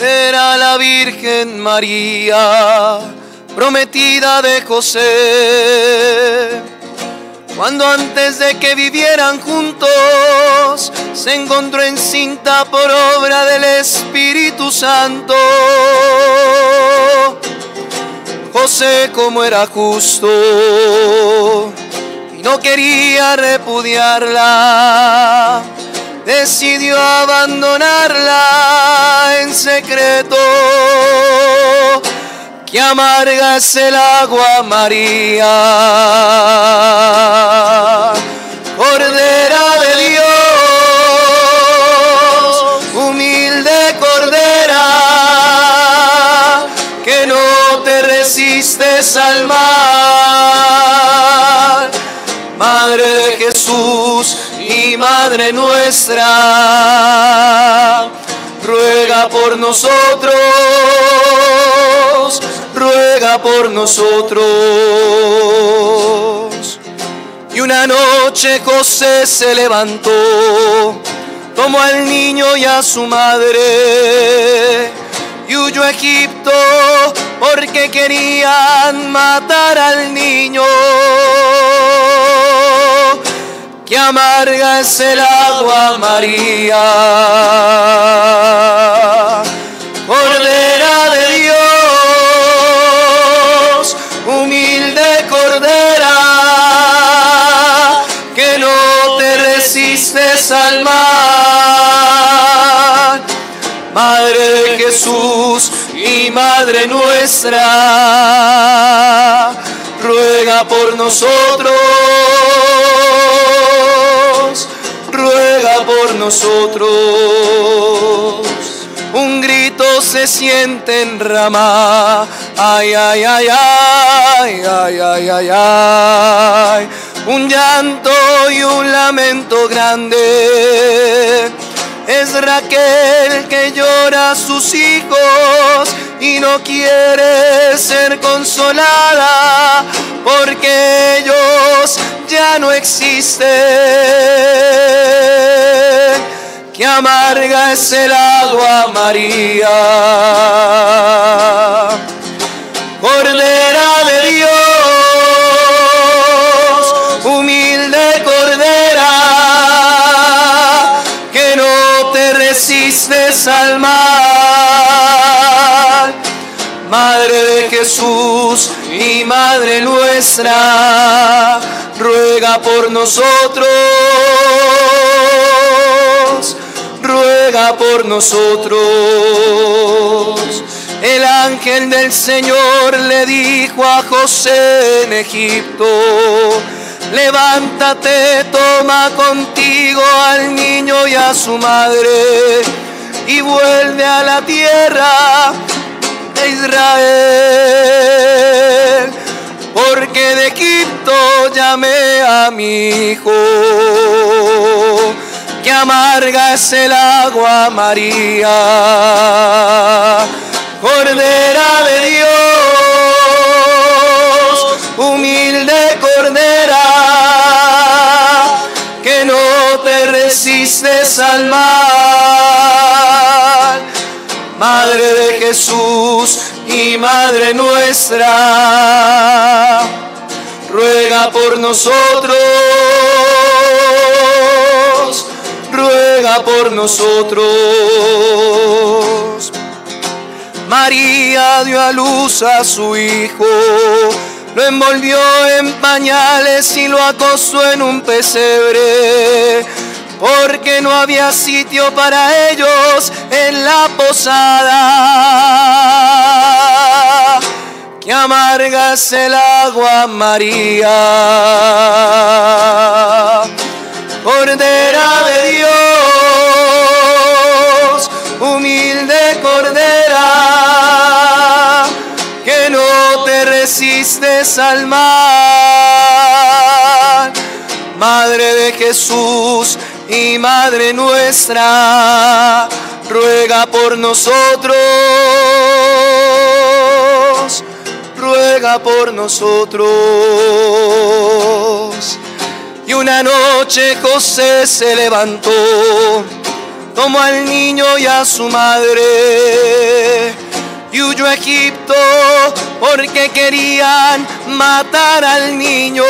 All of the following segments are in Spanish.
era la Virgen María, prometida de José. Cuando antes de que vivieran juntos, se encontró encinta por obra del Espíritu Santo. José como era justo y no quería repudiarla decidió abandonarla en secreto. Que amarga el agua María, Cordera de Dios, humilde Cordera, que no te resistes al mal, Madre de Jesús y Madre nuestra, ruega por nosotros, ruega por nosotros. Y una noche José se levantó, tomó al niño y a su madre y huyó a Egipto porque querían matar al niño que amarga es el agua María. Cordera de Dios, humilde Cordera, que no te resistes al mal. Madre de Jesús y Madre nuestra, ruega por nosotros nosotros. Un grito se siente en rama. Ay, ay, ay, ay, ay, ay, ay, ay. Un llanto y un lamento grande. Es Raquel que llora a sus hijos y no quiere ser consolada porque ellos ya no existen. Que amarga es el agua María. Cordera de Dios, humilde Cordera, que no te resistes al mal. Madre de Jesús y Madre nuestra, ruega por nosotros, ruega por nosotros. El ángel del Señor le dijo a José en Egipto, levántate, toma contigo al niño y a su madre y vuelve a la tierra Israel porque de Egipto llamé a mi hijo, que amarga es el agua María, Cordera de Dios, humilde Cordera, que no te resistes al mal, Madre de Jesús y Madre nuestra, ruega por nosotros, ruega por nosotros. María dio a luz a su hijo, lo envolvió en pañales y lo acostó en un pesebre porque no había sitio para ellos en la posada. Que amargas el agua, María, Cordera de Dios, humilde Cordera, que no te resistes al mal. Madre de Jesús, y Madre nuestra, ruega por nosotros, ruega por nosotros. Y una noche José se levantó, tomó al niño y a su madre y huyó a Egipto porque querían matar al niño.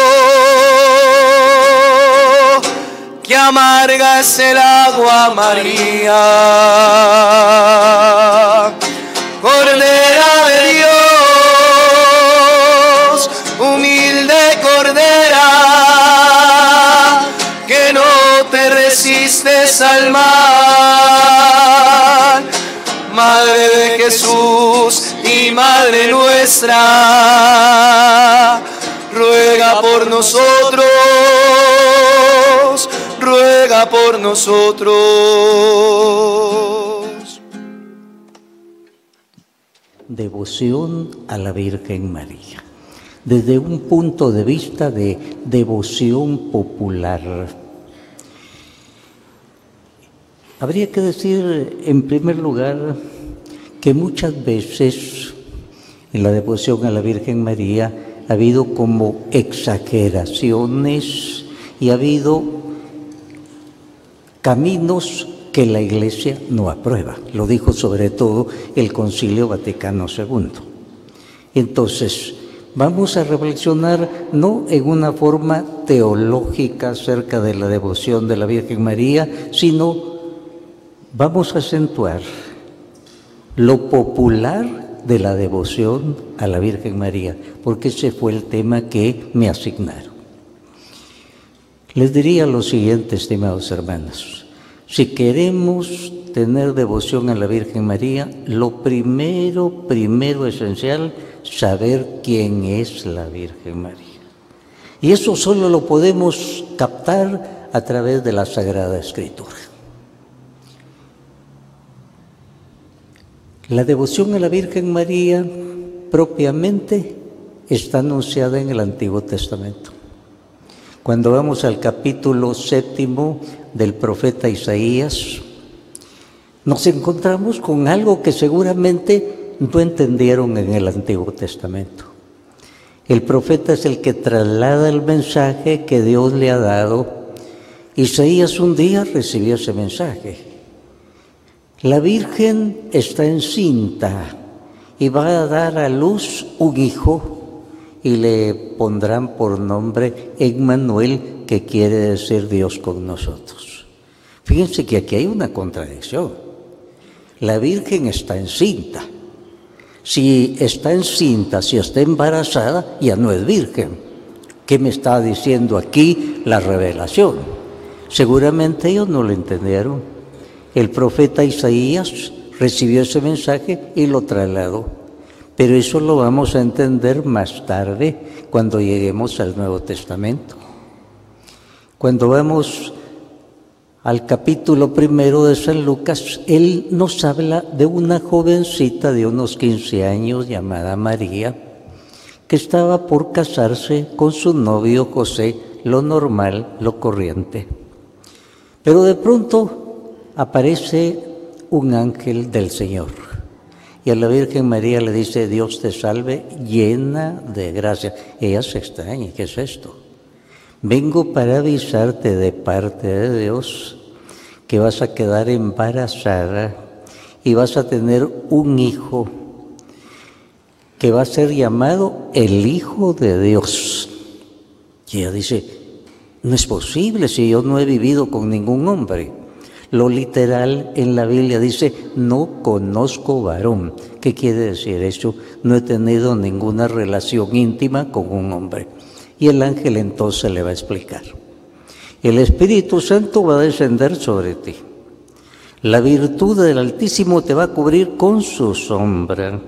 Que amarga es el agua María, Cordera de Dios, humilde Cordera, que no te resistes al mal. Madre de Jesús y Madre nuestra, ruega por nosotros, ruega por nosotros. Devoción a la Virgen María, desde un punto de vista de devoción popular Habría que decir, en primer lugar, que muchas veces en la devoción a la Virgen María ha habido como exageraciones y ha habido caminos que la Iglesia no aprueba. Lo dijo sobre todo el Concilio Vaticano II. Entonces, vamos a reflexionar no en una forma teológica acerca de la devoción de la Virgen María, sino vamos a acentuar lo popular de la devoción a la Virgen María, porque ese fue el tema que me asignaron. Les diría lo siguiente, estimados hermanos, si queremos tener devoción a la Virgen María, lo primero, primero esencial, saber quién es la Virgen María. Y eso solo lo podemos captar a través de la Sagrada Escritura. La devoción a la Virgen María propiamente está anunciada en el Antiguo Testamento. Cuando vamos al capítulo séptimo del profeta Isaías, nos encontramos con algo que seguramente no entendieron en el Antiguo Testamento. El profeta es el que traslada el mensaje que Dios le ha dado. Isaías un día recibió ese mensaje la Virgen está encinta y va a dar a luz un hijo y le pondrán por nombre Emmanuel, que quiere decir Dios con nosotros. Fíjense que aquí hay una contradicción. La Virgen está encinta. Si está encinta, si está embarazada, ya no es virgen. ¿Qué me está diciendo aquí la revelación? Seguramente ellos no lo entendieron. El profeta Isaías recibió ese mensaje y lo trasladó. Pero eso lo vamos a entender más tarde cuando lleguemos al Nuevo Testamento. Cuando vamos al capítulo primero de San Lucas, él nos habla de una jovencita de unos 15 años llamada María, que estaba por casarse con su novio José, lo normal, lo corriente. Pero de pronto aparece un ángel del Señor. Y a la Virgen María le dice, Dios te salve, llena de gracia. Ella se extraña, ¿qué es esto? Vengo para avisarte de parte de Dios que vas a quedar embarazada y vas a tener un hijo que va a ser llamado el Hijo de Dios. Y ella dice, no es posible si yo no he vivido con ningún hombre. Lo literal en la Biblia dice, no conozco varón. ¿Qué quiere decir eso? No he tenido ninguna relación íntima con un hombre. Y el ángel entonces le va a explicar. El Espíritu Santo va a descender sobre ti. La virtud del Altísimo te va a cubrir con su sombra.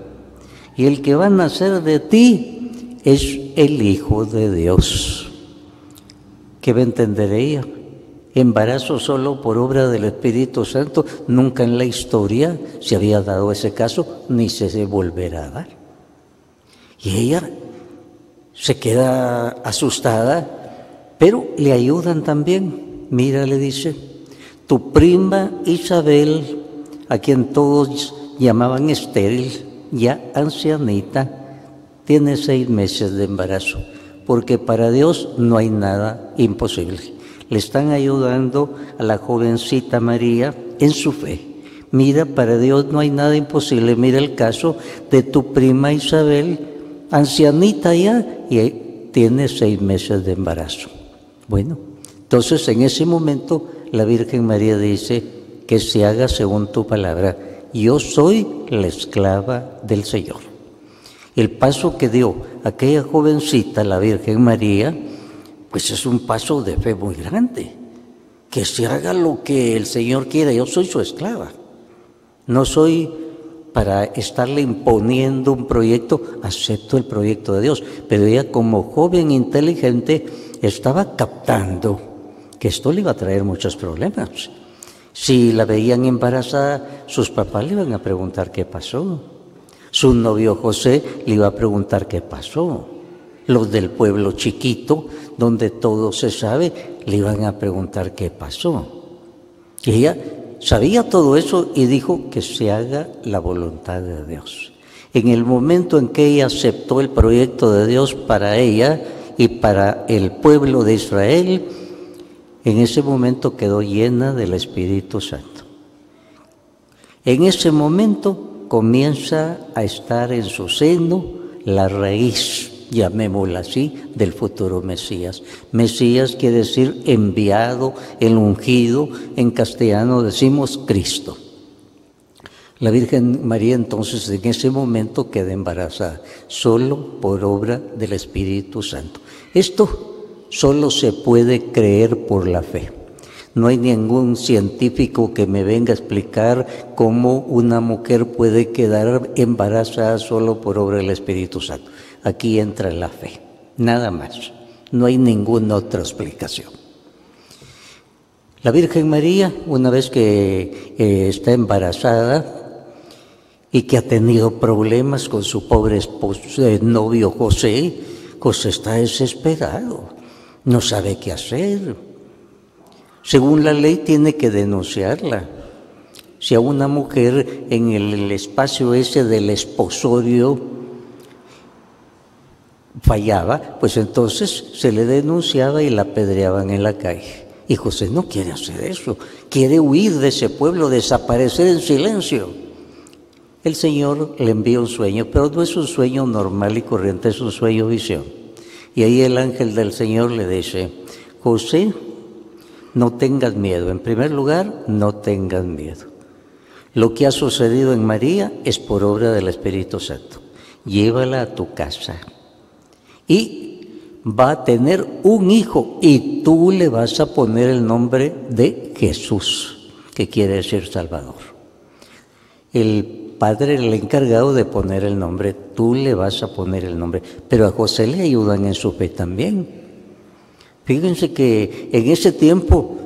Y el que va a nacer de ti es el Hijo de Dios. ¿Qué va a entender ella? Embarazo solo por obra del Espíritu Santo, nunca en la historia se había dado ese caso, ni se volverá a dar. Y ella se queda asustada, pero le ayudan también. Mira, le dice, tu prima Isabel, a quien todos llamaban estéril, ya ancianita, tiene seis meses de embarazo, porque para Dios no hay nada imposible le están ayudando a la jovencita María en su fe. Mira, para Dios no hay nada imposible. Mira el caso de tu prima Isabel, ancianita ya, y tiene seis meses de embarazo. Bueno, entonces en ese momento la Virgen María dice que se haga según tu palabra. Yo soy la esclava del Señor. El paso que dio aquella jovencita, la Virgen María, pues es un paso de fe muy grande. Que se haga lo que el Señor quiera. Yo soy su esclava. No soy para estarle imponiendo un proyecto, acepto el proyecto de Dios. Pero ella como joven inteligente estaba captando que esto le iba a traer muchos problemas. Si la veían embarazada, sus papás le iban a preguntar qué pasó. Su novio José le iba a preguntar qué pasó. Los del pueblo chiquito, donde todo se sabe, le iban a preguntar qué pasó. Y ella sabía todo eso y dijo que se haga la voluntad de Dios. En el momento en que ella aceptó el proyecto de Dios para ella y para el pueblo de Israel, en ese momento quedó llena del Espíritu Santo. En ese momento comienza a estar en su seno la raíz, llamémosla así, del futuro Mesías. Mesías quiere decir enviado, el ungido, en castellano decimos Cristo. La Virgen María entonces en ese momento queda embarazada, solo por obra del Espíritu Santo. Esto solo se puede creer por la fe. No hay ningún científico que me venga a explicar cómo una mujer puede quedar embarazada solo por obra del Espíritu Santo. Aquí entra la fe, nada más. No hay ninguna otra explicación. La Virgen María, una vez que eh, está embarazada y que ha tenido problemas con su pobre esposo, eh, novio José, José está desesperado no sabe qué hacer. Según la ley tiene que denunciarla. Si a una mujer en el espacio ese del esposorio fallaba, pues entonces se le denunciaba y la apedreaban en la calle. Y José no quiere hacer eso, quiere huir de ese pueblo, desaparecer en silencio. El Señor le envía un sueño, pero no es un sueño normal y corriente, es un sueño visión. Y ahí el ángel del Señor le dice, José, no tengas miedo. En primer lugar, no tengas miedo. Lo que ha sucedido en María es por obra del Espíritu Santo. Llévala a tu casa. Y va a tener un hijo y tú le vas a poner el nombre de Jesús, que quiere decir Salvador. El padre el encargado de poner el nombre, tú le vas a poner el nombre, pero a José le ayudan en su fe también. Fíjense que en ese tiempo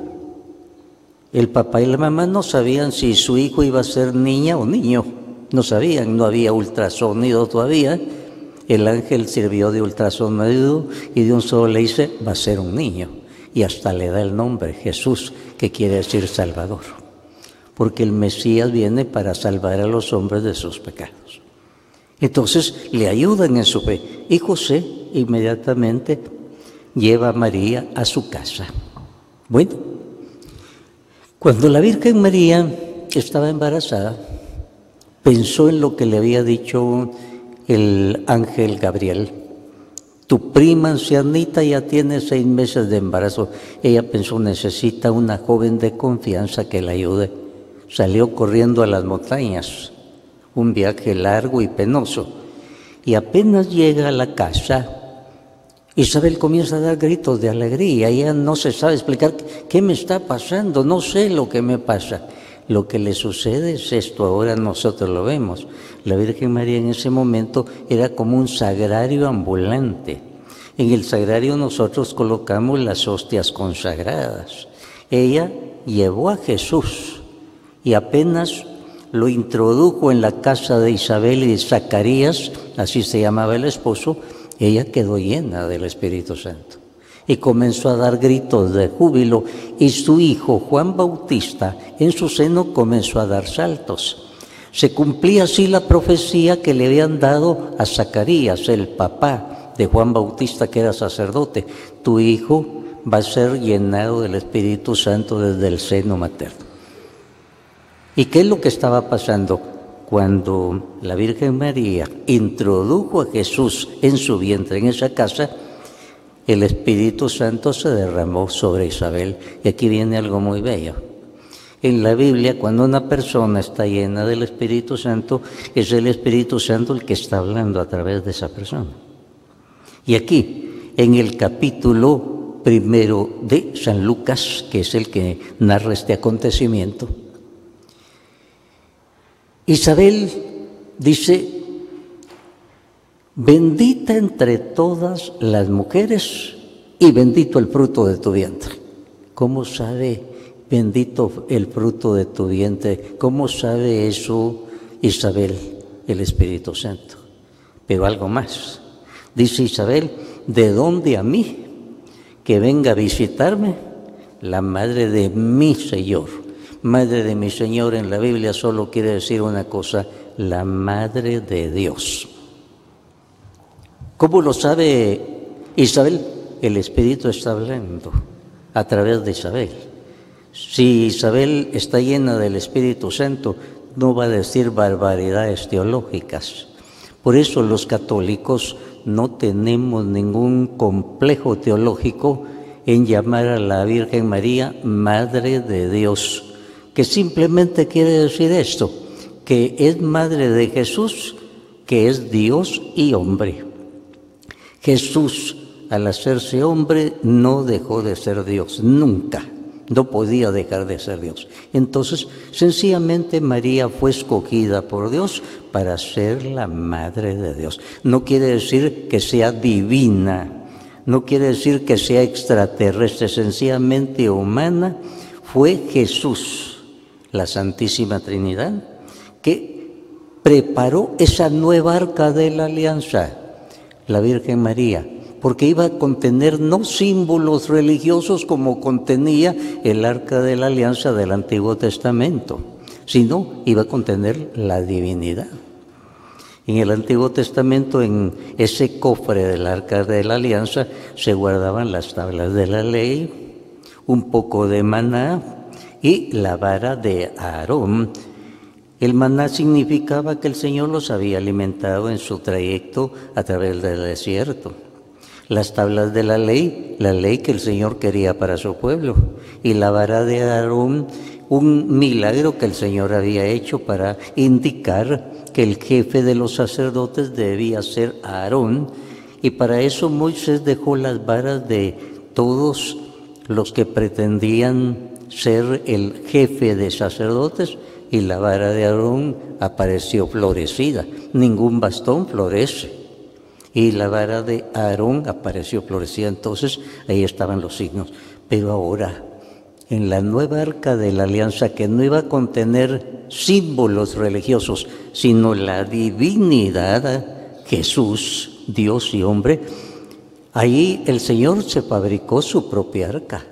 el papá y la mamá no sabían si su hijo iba a ser niña o niño, no sabían, no había ultrasonido todavía. El ángel sirvió de ultrasonido y de un solo le dice, va a ser un niño. Y hasta le da el nombre, Jesús, que quiere decir Salvador porque el Mesías viene para salvar a los hombres de sus pecados. Entonces le ayudan en su fe y José inmediatamente lleva a María a su casa. Bueno, cuando la Virgen María estaba embarazada, pensó en lo que le había dicho el ángel Gabriel. Tu prima ancianita ya tiene seis meses de embarazo. Ella pensó, necesita una joven de confianza que la ayude salió corriendo a las montañas, un viaje largo y penoso, y apenas llega a la casa, Isabel comienza a dar gritos de alegría, ella no se sabe explicar qué me está pasando, no sé lo que me pasa. Lo que le sucede es esto, ahora nosotros lo vemos. La Virgen María en ese momento era como un sagrario ambulante. En el sagrario nosotros colocamos las hostias consagradas. Ella llevó a Jesús y apenas lo introdujo en la casa de Isabel y de Zacarías, así se llamaba el esposo, ella quedó llena del Espíritu Santo y comenzó a dar gritos de júbilo y su hijo Juan Bautista en su seno comenzó a dar saltos. Se cumplía así la profecía que le habían dado a Zacarías, el papá de Juan Bautista que era sacerdote. Tu hijo va a ser llenado del Espíritu Santo desde el seno materno. ¿Y qué es lo que estaba pasando? Cuando la Virgen María introdujo a Jesús en su vientre, en esa casa, el Espíritu Santo se derramó sobre Isabel. Y aquí viene algo muy bello. En la Biblia, cuando una persona está llena del Espíritu Santo, es el Espíritu Santo el que está hablando a través de esa persona. Y aquí, en el capítulo primero de San Lucas, que es el que narra este acontecimiento, Isabel dice, bendita entre todas las mujeres y bendito el fruto de tu vientre. ¿Cómo sabe bendito el fruto de tu vientre? ¿Cómo sabe eso Isabel, el Espíritu Santo? Pero algo más. Dice Isabel, ¿de dónde a mí que venga a visitarme la madre de mi Señor? Madre de mi Señor en la Biblia solo quiere decir una cosa, la Madre de Dios. ¿Cómo lo sabe Isabel? El Espíritu está hablando a través de Isabel. Si Isabel está llena del Espíritu Santo, no va a decir barbaridades teológicas. Por eso los católicos no tenemos ningún complejo teológico en llamar a la Virgen María Madre de Dios que simplemente quiere decir esto, que es madre de Jesús, que es Dios y hombre. Jesús, al hacerse hombre, no dejó de ser Dios, nunca, no podía dejar de ser Dios. Entonces, sencillamente María fue escogida por Dios para ser la madre de Dios. No quiere decir que sea divina, no quiere decir que sea extraterrestre, sencillamente humana, fue Jesús la Santísima Trinidad, que preparó esa nueva arca de la alianza, la Virgen María, porque iba a contener no símbolos religiosos como contenía el arca de la alianza del Antiguo Testamento, sino iba a contener la divinidad. En el Antiguo Testamento, en ese cofre del arca de la alianza, se guardaban las tablas de la ley, un poco de maná, y la vara de Aarón. El maná significaba que el Señor los había alimentado en su trayecto a través del desierto. Las tablas de la ley, la ley que el Señor quería para su pueblo. Y la vara de Aarón, un milagro que el Señor había hecho para indicar que el jefe de los sacerdotes debía ser Aarón. Y para eso Moisés dejó las varas de todos los que pretendían ser el jefe de sacerdotes y la vara de Aarón apareció florecida. Ningún bastón florece. Y la vara de Aarón apareció florecida. Entonces ahí estaban los signos. Pero ahora, en la nueva arca de la alianza que no iba a contener símbolos religiosos, sino la divinidad, Jesús, Dios y hombre, ahí el Señor se fabricó su propia arca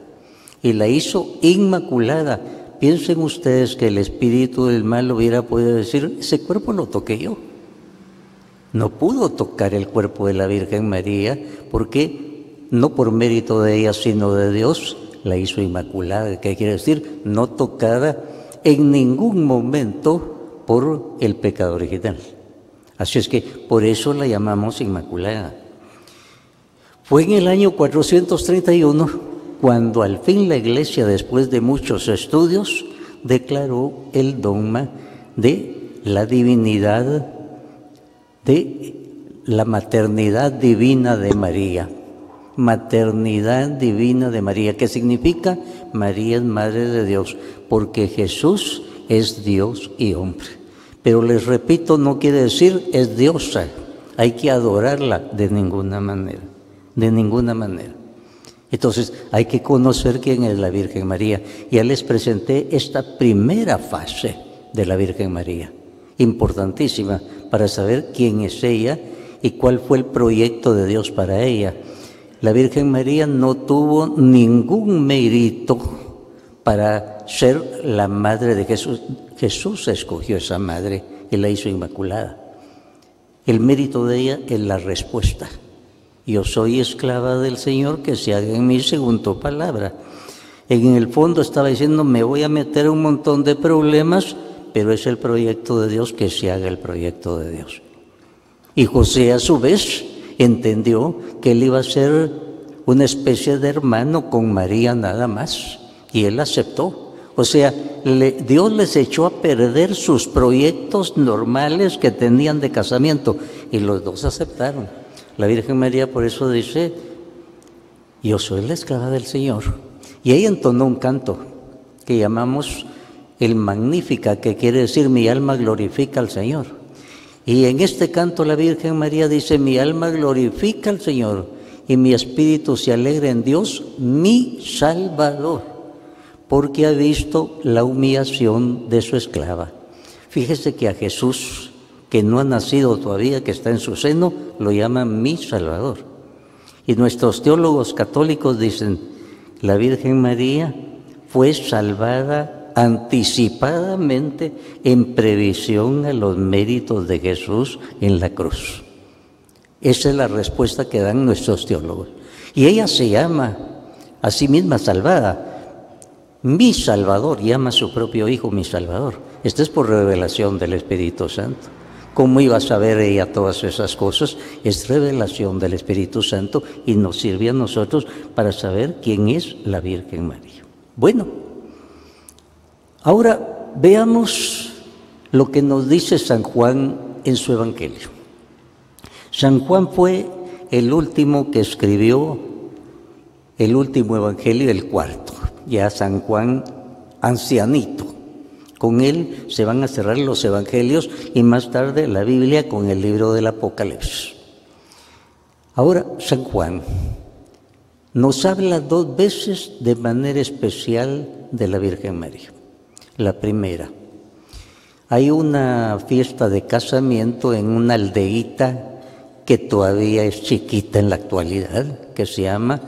y la hizo inmaculada. Piensen ustedes que el espíritu del mal hubiera podido decir, ese cuerpo lo toqué yo. No pudo tocar el cuerpo de la Virgen María porque no por mérito de ella, sino de Dios, la hizo inmaculada. ¿Qué quiere decir? No tocada en ningún momento por el pecado original. Así es que por eso la llamamos Inmaculada. Fue en el año 431 cuando al fin la Iglesia, después de muchos estudios, declaró el dogma de la divinidad, de la maternidad divina de María. Maternidad divina de María, ¿qué significa? María es Madre de Dios, porque Jesús es Dios y hombre. Pero les repito, no quiere decir es diosa, hay que adorarla de ninguna manera, de ninguna manera. Entonces hay que conocer quién es la Virgen María. Ya les presenté esta primera fase de la Virgen María, importantísima para saber quién es ella y cuál fue el proyecto de Dios para ella. La Virgen María no tuvo ningún mérito para ser la madre de Jesús. Jesús escogió esa madre y la hizo inmaculada. El mérito de ella es la respuesta. Yo soy esclava del Señor, que se haga en mí según tu palabra. En el fondo estaba diciendo, me voy a meter un montón de problemas, pero es el proyecto de Dios que se haga el proyecto de Dios. Y José a su vez entendió que él iba a ser una especie de hermano con María nada más, y él aceptó. O sea, Dios les echó a perder sus proyectos normales que tenían de casamiento, y los dos aceptaron. La Virgen María por eso dice, yo soy la esclava del Señor. Y ella entonó un canto que llamamos el Magnífica, que quiere decir mi alma glorifica al Señor. Y en este canto la Virgen María dice, mi alma glorifica al Señor y mi espíritu se alegra en Dios, mi Salvador, porque ha visto la humillación de su esclava. Fíjese que a Jesús, que no ha nacido todavía, que está en su seno, lo llaman mi Salvador. Y nuestros teólogos católicos dicen, la Virgen María fue salvada anticipadamente en previsión a los méritos de Jesús en la cruz. Esa es la respuesta que dan nuestros teólogos. Y ella se llama a sí misma salvada. Mi Salvador llama a su propio Hijo mi Salvador. Esto es por revelación del Espíritu Santo. ¿Cómo iba a saber ella todas esas cosas? Es revelación del Espíritu Santo y nos sirve a nosotros para saber quién es la Virgen María. Bueno, Ahora veamos lo que nos dice San Juan en su Evangelio. San Juan fue el último que escribió el último Evangelio, el cuarto, ya San Juan ancianito. Con él se van a cerrar los Evangelios y más tarde la Biblia con el libro del Apocalipsis. Ahora, San Juan nos habla dos veces de manera especial de la Virgen María. La primera, hay una fiesta de casamiento en una aldeíta que todavía es chiquita en la actualidad, que se llama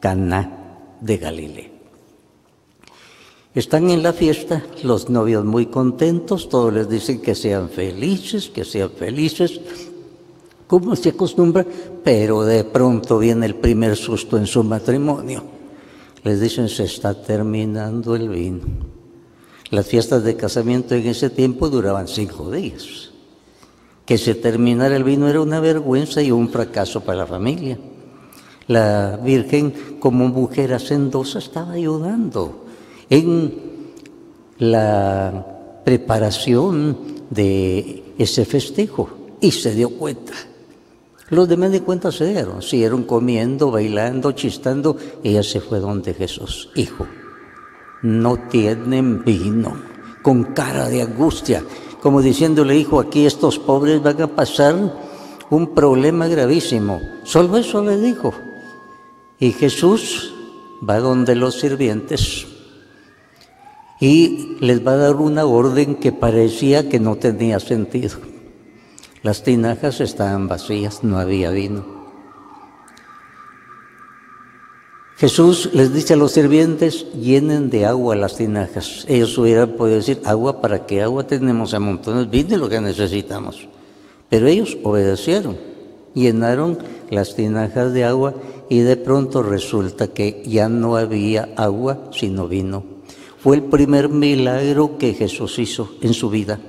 Caná de Galilea. Están en la fiesta los novios muy contentos, todos les dicen que sean felices, que sean felices, como se acostumbra, pero de pronto viene el primer susto en su matrimonio. Les dicen se está terminando el vino. Las fiestas de casamiento en ese tiempo duraban cinco días. Que se terminara el vino era una vergüenza y un fracaso para la familia. La Virgen, como mujer hacendosa, estaba ayudando en la preparación de ese festejo y se dio cuenta. Los demás de cuenta se dieron, siguieron comiendo, bailando, chistando. Ella se fue donde Jesús, hijo no tienen vino, con cara de angustia, como diciéndole, hijo, aquí estos pobres van a pasar un problema gravísimo. Solo eso le dijo. Y Jesús va donde los sirvientes y les va a dar una orden que parecía que no tenía sentido. Las tinajas estaban vacías, no había vino. Jesús les dice a los sirvientes, llenen de agua las tinajas. Ellos hubieran podido decir, agua, ¿para qué agua tenemos a montones? Vine lo que necesitamos. Pero ellos obedecieron, llenaron las tinajas de agua y de pronto resulta que ya no había agua, sino vino. Fue el primer milagro que Jesús hizo en su vida.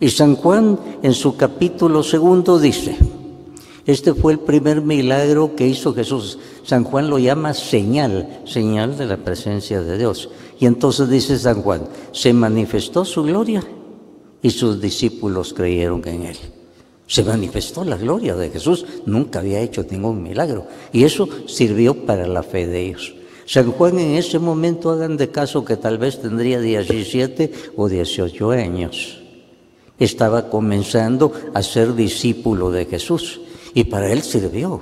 Y San Juan en su capítulo segundo dice, este fue el primer milagro que hizo Jesús. San Juan lo llama señal, señal de la presencia de Dios. Y entonces dice San Juan, se manifestó su gloria y sus discípulos creyeron en él. Se manifestó la gloria de Jesús, nunca había hecho ningún milagro. Y eso sirvió para la fe de ellos. San Juan en ese momento, hagan de caso que tal vez tendría 17 o 18 años. Estaba comenzando a ser discípulo de Jesús. Y para él sirvió.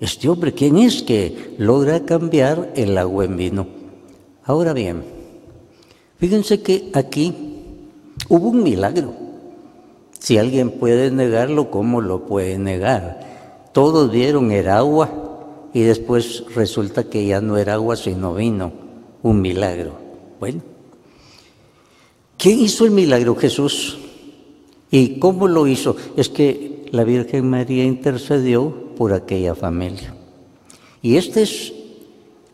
Este hombre, ¿quién es que logra cambiar el agua en vino? Ahora bien, fíjense que aquí hubo un milagro. Si alguien puede negarlo, ¿cómo lo puede negar? Todos vieron el agua y después resulta que ya no era agua sino vino. Un milagro. Bueno, ¿quién hizo el milagro? Jesús. ¿Y cómo lo hizo? Es que la Virgen María intercedió por aquella familia. Y esta es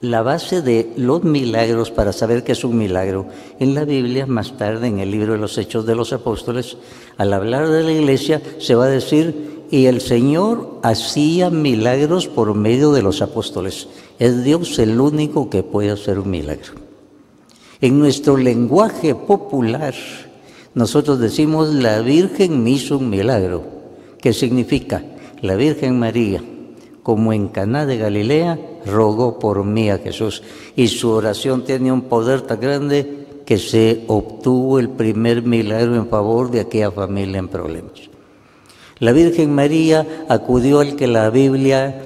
la base de los milagros para saber qué es un milagro. En la Biblia, más tarde, en el libro de los Hechos de los Apóstoles, al hablar de la iglesia, se va a decir, y el Señor hacía milagros por medio de los apóstoles. Es Dios el único que puede hacer un milagro. En nuestro lenguaje popular, nosotros decimos, la Virgen me hizo un milagro. ¿Qué significa? La Virgen María como en Caná de Galilea, rogó por mí a Jesús. Y su oración tiene un poder tan grande que se obtuvo el primer milagro en favor de aquella familia en problemas. La Virgen María acudió al que la Biblia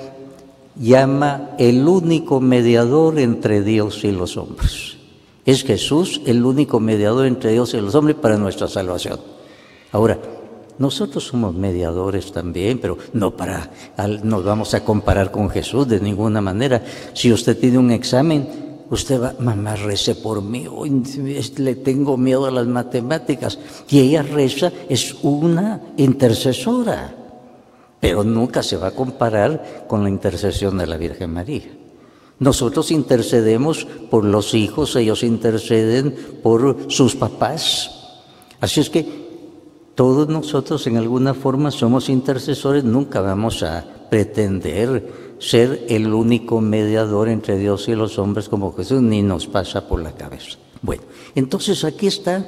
llama el único mediador entre Dios y los hombres. Es Jesús el único mediador entre Dios y los hombres para nuestra salvación. Ahora, nosotros somos mediadores también, pero no para nos vamos a comparar con Jesús de ninguna manera. Si usted tiene un examen, usted va, mamá, rece por mí, le tengo miedo a las matemáticas. Y ella reza, es una intercesora, pero nunca se va a comparar con la intercesión de la Virgen María. Nosotros intercedemos por los hijos, ellos interceden por sus papás. Así es que todos nosotros en alguna forma somos intercesores, nunca vamos a pretender ser el único mediador entre Dios y los hombres como Jesús, ni nos pasa por la cabeza. Bueno, entonces aquí está,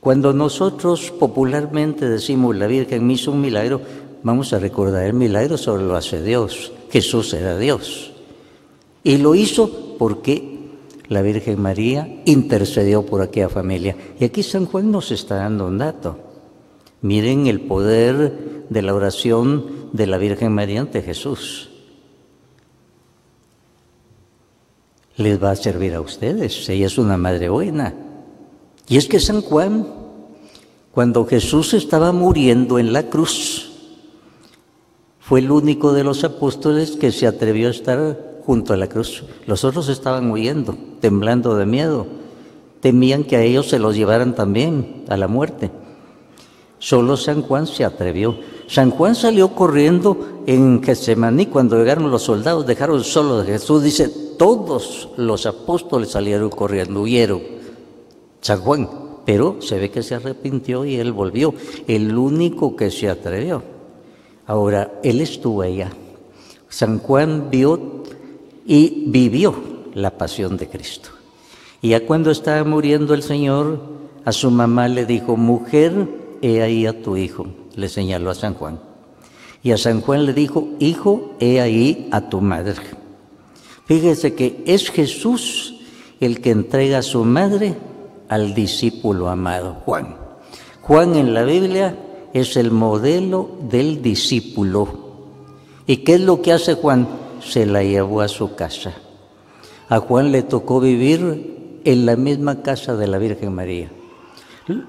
cuando nosotros popularmente decimos la Virgen me hizo un milagro, vamos a recordar el milagro sobre lo hace Dios. Jesús era Dios. Y lo hizo porque la Virgen María intercedió por aquella familia. Y aquí San Juan nos está dando un dato. Miren el poder de la oración de la Virgen María ante Jesús. Les va a servir a ustedes. Ella es una madre buena. Y es que San Juan, cuando Jesús estaba muriendo en la cruz, fue el único de los apóstoles que se atrevió a estar junto a la cruz. Los otros estaban huyendo, temblando de miedo. Temían que a ellos se los llevaran también a la muerte. Solo San Juan se atrevió. San Juan salió corriendo en Getsemaní cuando llegaron los soldados, dejaron solo de Jesús. Dice, todos los apóstoles salieron corriendo, huyeron. San Juan, pero se ve que se arrepintió y él volvió. El único que se atrevió. Ahora, él estuvo allá. San Juan vio y vivió la pasión de Cristo. Y ya cuando estaba muriendo el Señor, a su mamá le dijo, mujer, he ahí a tu hijo, le señaló a San Juan. Y a San Juan le dijo, hijo, he ahí a tu madre. Fíjese que es Jesús el que entrega a su madre al discípulo amado, Juan. Juan en la Biblia es el modelo del discípulo. ¿Y qué es lo que hace Juan? Se la llevó a su casa. A Juan le tocó vivir en la misma casa de la Virgen María.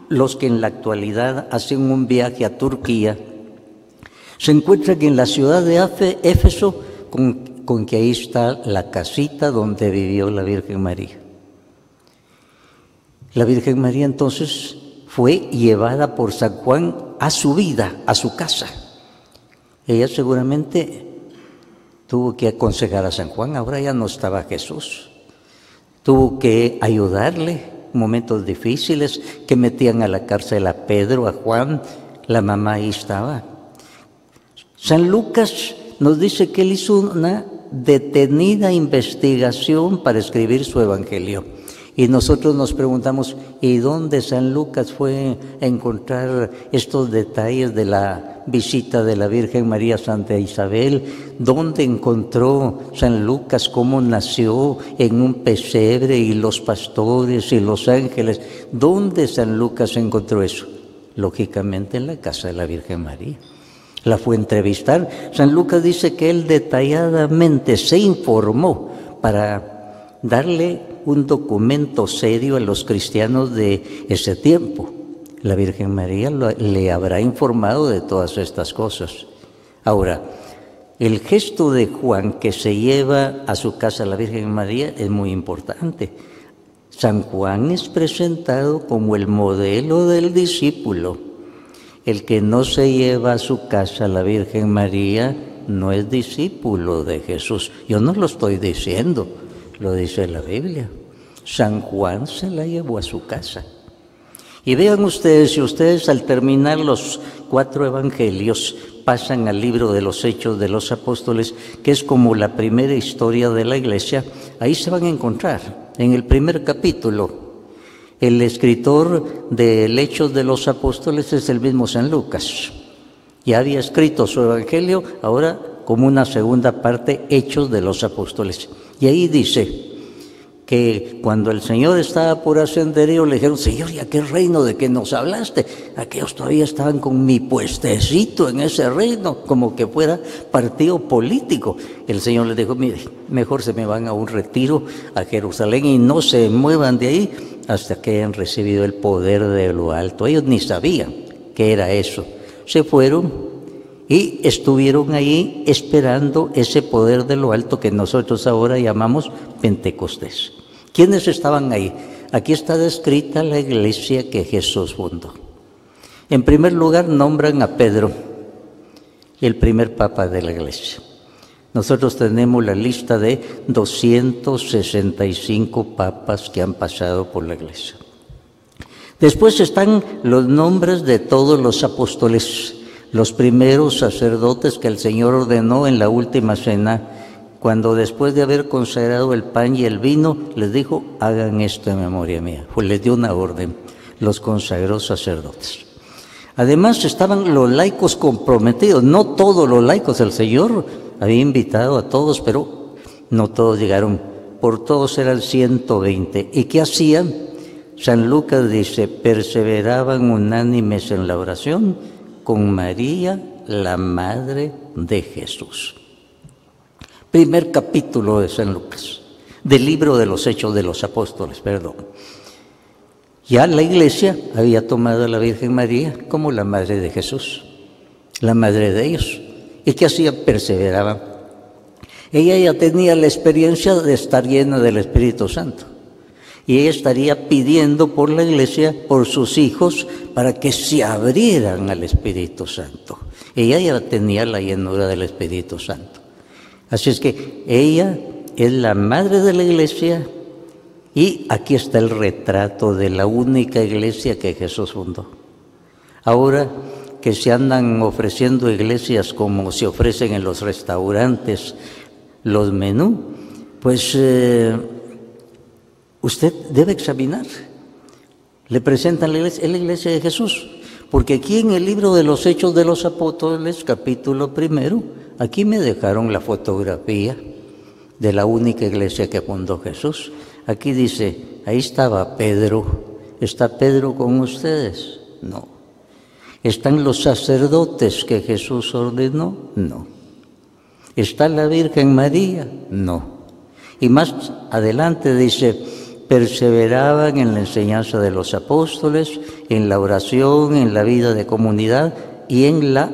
Los que en la actualidad hacen un viaje a Turquía se encuentran en la ciudad de Éfeso con, con que ahí está la casita donde vivió la Virgen María. La Virgen María entonces fue llevada por San Juan a su vida, a su casa. Ella seguramente Tuvo que aconsejar a San Juan, ahora ya no estaba Jesús. Tuvo que ayudarle en momentos difíciles que metían a la cárcel a Pedro, a Juan, la mamá ahí estaba. San Lucas nos dice que él hizo una detenida investigación para escribir su evangelio. Y nosotros nos preguntamos, ¿y dónde San Lucas fue a encontrar estos detalles de la visita de la Virgen María Santa Isabel? ¿Dónde encontró San Lucas cómo nació en un pesebre y los pastores y los ángeles? ¿Dónde San Lucas encontró eso? Lógicamente en la casa de la Virgen María. La fue a entrevistar. San Lucas dice que él detalladamente se informó para darle un documento serio a los cristianos de ese tiempo. La Virgen María le habrá informado de todas estas cosas. Ahora, el gesto de Juan que se lleva a su casa la Virgen María es muy importante. San Juan es presentado como el modelo del discípulo. El que no se lleva a su casa la Virgen María no es discípulo de Jesús. Yo no lo estoy diciendo, lo dice la Biblia. San Juan se la llevó a su casa. Y vean ustedes, si ustedes al terminar los cuatro evangelios pasan al libro de los Hechos de los Apóstoles, que es como la primera historia de la iglesia, ahí se van a encontrar, en el primer capítulo. El escritor del Hechos de los Apóstoles es el mismo San Lucas. Ya había escrito su evangelio, ahora como una segunda parte, Hechos de los Apóstoles. Y ahí dice, que cuando el Señor estaba por ascender, ellos le dijeron, Señor, ¿y a qué reino de que nos hablaste? Aquellos todavía estaban con mi puestecito en ese reino, como que fuera partido político. El Señor les dijo, mire, mejor se me van a un retiro a Jerusalén y no se muevan de ahí hasta que hayan recibido el poder de lo alto. Ellos ni sabían qué era eso. Se fueron y estuvieron ahí esperando ese poder de lo alto que nosotros ahora llamamos Pentecostés. ¿Quiénes estaban ahí? Aquí está descrita la iglesia que Jesús fundó. En primer lugar, nombran a Pedro, el primer papa de la iglesia. Nosotros tenemos la lista de 265 papas que han pasado por la iglesia. Después están los nombres de todos los apóstoles los primeros sacerdotes que el Señor ordenó en la última cena, cuando después de haber consagrado el pan y el vino, les dijo, hagan esto en memoria mía. Pues les dio una orden, los consagró sacerdotes. Además estaban los laicos comprometidos, no todos los laicos, el Señor había invitado a todos, pero no todos llegaron, por todos eran 120. ¿Y qué hacían? San Lucas dice, perseveraban unánimes en la oración, con María, la Madre de Jesús. Primer capítulo de San Lucas, del libro de los Hechos de los Apóstoles, perdón. Ya la iglesia había tomado a la Virgen María como la Madre de Jesús, la Madre de ellos. ¿Y qué hacía? Perseveraban. Ella ya tenía la experiencia de estar llena del Espíritu Santo y ella estaría pidiendo por la iglesia, por sus hijos, para que se abrieran al Espíritu Santo. Ella ya tenía la llenura del Espíritu Santo. Así es que ella es la madre de la iglesia y aquí está el retrato de la única iglesia que Jesús fundó. Ahora que se andan ofreciendo iglesias como se ofrecen en los restaurantes los menús, pues eh, usted debe examinar. Le presentan la iglesia, de Jesús. Porque aquí en el libro de los Hechos de los Apóstoles, capítulo primero, aquí me dejaron la fotografía de la única iglesia que fundó Jesús. Aquí dice, ahí estaba Pedro. ¿Está Pedro con ustedes? No. ¿Están los sacerdotes que Jesús ordenó? No. ¿Está la Virgen María? No. Y más adelante dice, perseveraban en la enseñanza de los apóstoles, en la oración, en la vida de comunidad y en la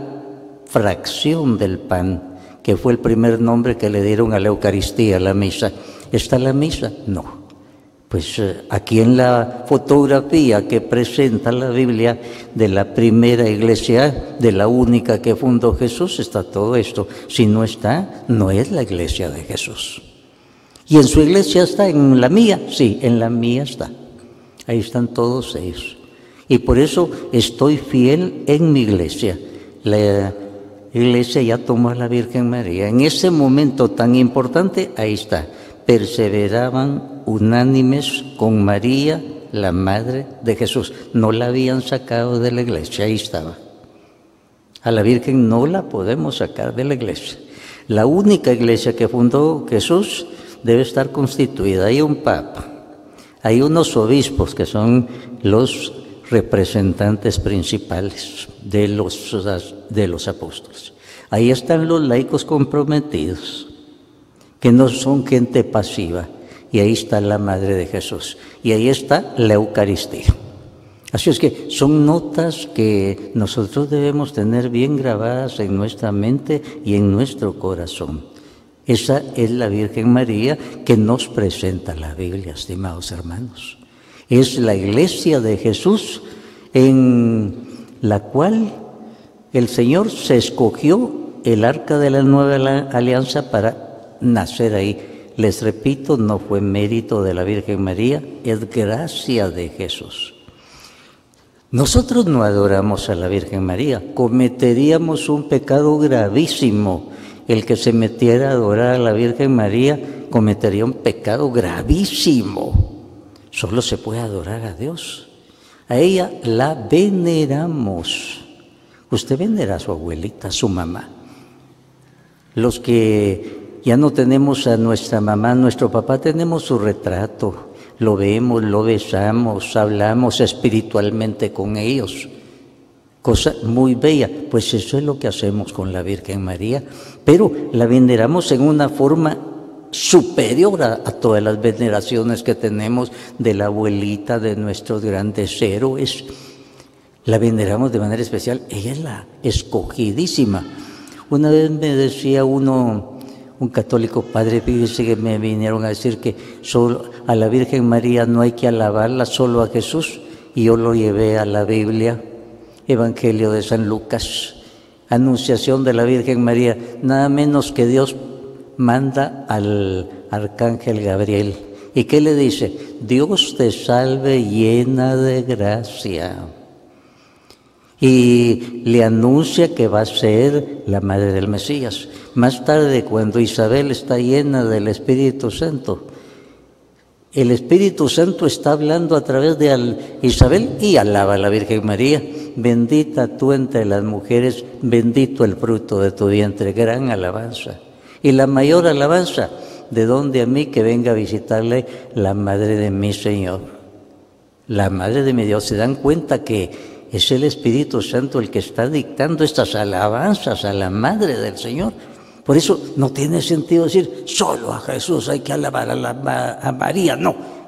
fracción del pan, que fue el primer nombre que le dieron a la Eucaristía, la misa. ¿Está la misa? No. Pues eh, aquí en la fotografía que presenta la Biblia de la primera iglesia, de la única que fundó Jesús, está todo esto. Si no está, no es la iglesia de Jesús. ¿Y en su iglesia está? ¿En la mía? Sí, en la mía está. Ahí están todos ellos. Y por eso estoy fiel en mi iglesia. La iglesia ya tomó a la Virgen María. En ese momento tan importante, ahí está. Perseveraban unánimes con María, la Madre de Jesús. No la habían sacado de la iglesia, ahí estaba. A la Virgen no la podemos sacar de la iglesia. La única iglesia que fundó Jesús debe estar constituida. Hay un papa, hay unos obispos que son los representantes principales de los, de los apóstoles. Ahí están los laicos comprometidos, que no son gente pasiva. Y ahí está la Madre de Jesús. Y ahí está la Eucaristía. Así es que son notas que nosotros debemos tener bien grabadas en nuestra mente y en nuestro corazón. Esa es la Virgen María que nos presenta la Biblia, estimados hermanos. Es la iglesia de Jesús en la cual el Señor se escogió el arca de la nueva alianza para nacer ahí. Les repito, no fue mérito de la Virgen María, es gracia de Jesús. Nosotros no adoramos a la Virgen María, cometeríamos un pecado gravísimo. El que se metiera a adorar a la Virgen María cometería un pecado gravísimo. Solo se puede adorar a Dios. A ella la veneramos. Usted venera a su abuelita, a su mamá. Los que ya no tenemos a nuestra mamá, nuestro papá, tenemos su retrato lo vemos, lo besamos, hablamos espiritualmente con ellos. Cosa muy bella, pues eso es lo que hacemos con la Virgen María, pero la veneramos en una forma superior a, todas las veneraciones que tenemos de la abuelita, de nuestros grandes héroes. La veneramos de manera especial, ella es la escogidísima. Una vez me decía uno, un católico padre, que me vinieron a decir que solo a la Virgen María no hay que alabarla, solo a Jesús, y yo lo llevé a la Biblia, Evangelio de San Lucas, Anunciación de la Virgen María, nada menos que Dios manda al arcángel Gabriel. ¿Y qué le dice? Dios te salve llena de gracia y le anuncia que va a ser la madre del Mesías. Más tarde, cuando Isabel está llena del Espíritu Santo, el Espíritu Santo está hablando a través de Isabel y alaba a la Virgen María. Bendita tú entre las mujeres, bendito el fruto de tu vientre, gran alabanza. Y la mayor alabanza, de donde a mí que venga a visitarle la madre de mi Señor. La madre de mi Dios. ¿Se dan cuenta que es el Espíritu Santo el que está dictando estas alabanzas a la Madre del Señor. Por eso no tiene sentido decir solo a Jesús hay que alabar a, María, no.